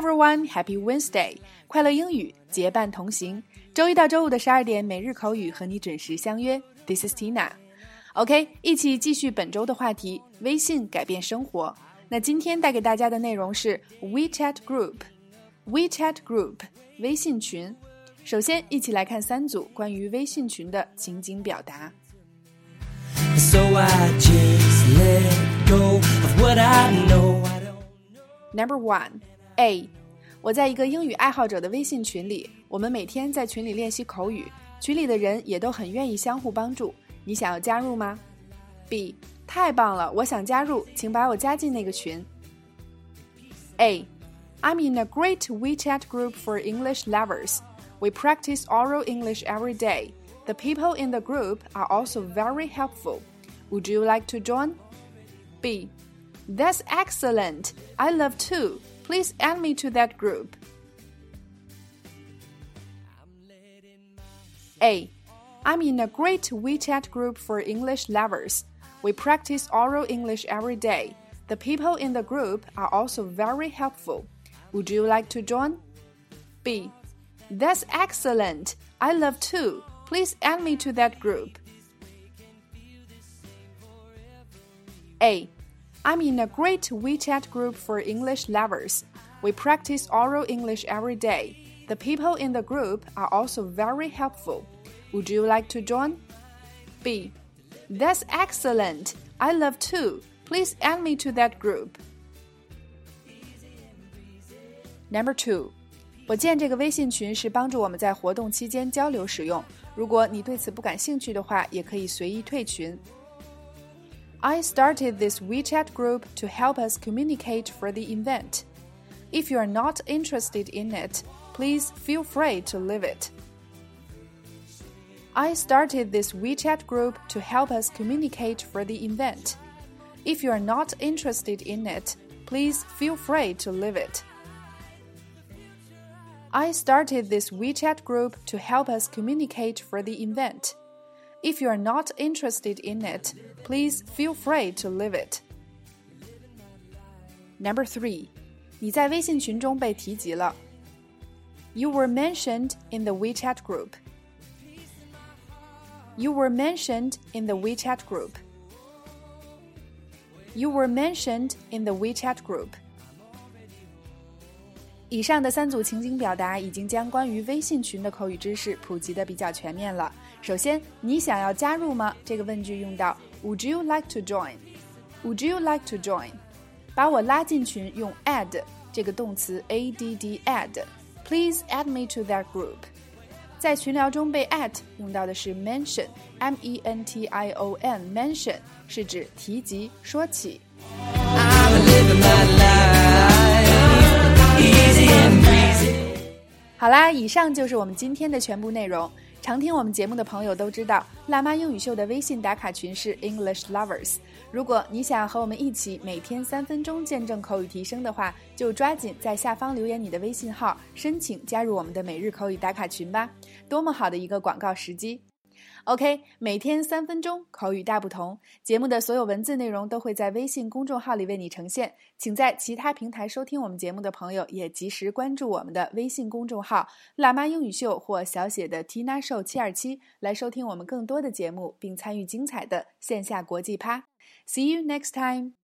everyone, Happy Wednesday！快乐英语结伴同行，周一到周五的十二点每日口语和你准时相约。This is Tina。OK，一起继续本周的话题：微信改变生活。那今天带给大家的内容是 WeChat Group。WeChat Group 微信群。首先，一起来看三组关于微信群的情景表达。So I just let go of what I know. Number one, A，我在一个英语爱好者的微信群里，我们每天在群里练习口语，群里的人也都很愿意相互帮助。你想要加入吗？B，太棒了，我想加入，请把我加进那个群。A, I'm in a great WeChat group for English lovers. We practice oral English every day. The people in the group are also very helpful. Would you like to join? B. That's excellent. I love too. Please add me to that group. A. I'm in a great WeChat group for English lovers. We practice oral English every day. The people in the group are also very helpful. Would you like to join? B. That's excellent. I love too. Please add me to that group. A. I'm in a great WeChat group for English lovers. We practice oral English every day. The people in the group are also very helpful. Would you like to join? B. That's excellent. I love too. Please add me to that group. Number two. 我建这个微信群是帮助我们在活动期间交流使用。如果你对此不感兴趣的话，也可以随意退群。 I started this WeChat group to help us communicate for the event. If you are not interested in it, please feel free to leave it. I started this WeChat group to help us communicate for the event. If you are not interested in it, please feel free to leave it. I started this WeChat group to help us communicate for the event. If you are not interested in it, please feel free to leave it. Number three，你在微信群中被提及了。You were mentioned in the WeChat group. You were mentioned in the WeChat group. You were mentioned in the WeChat group. 以上的三组情景表达已经将关于微信群的口语知识普及的比较全面了。首先，你想要加入吗？这个问句用到 Would you like to join? Would you like to join? 把我拉进群用 add 这个动词 add add. Please add me to that group. 在群聊中被 at 用到的是 mention m e n t i o n mention 是指提及说起。以上就是我们今天的全部内容。常听我们节目的朋友都知道，辣妈英语秀的微信打卡群是 English Lovers。如果你想和我们一起每天三分钟见证口语提升的话，就抓紧在下方留言你的微信号，申请加入我们的每日口语打卡群吧！多么好的一个广告时机！OK，每天三分钟，口语大不同。节目的所有文字内容都会在微信公众号里为你呈现，请在其他平台收听我们节目的朋友也及时关注我们的微信公众号“辣妈英语秀”或小写的 Tina Show 七二七，来收听我们更多的节目，并参与精彩的线下国际趴。See you next time.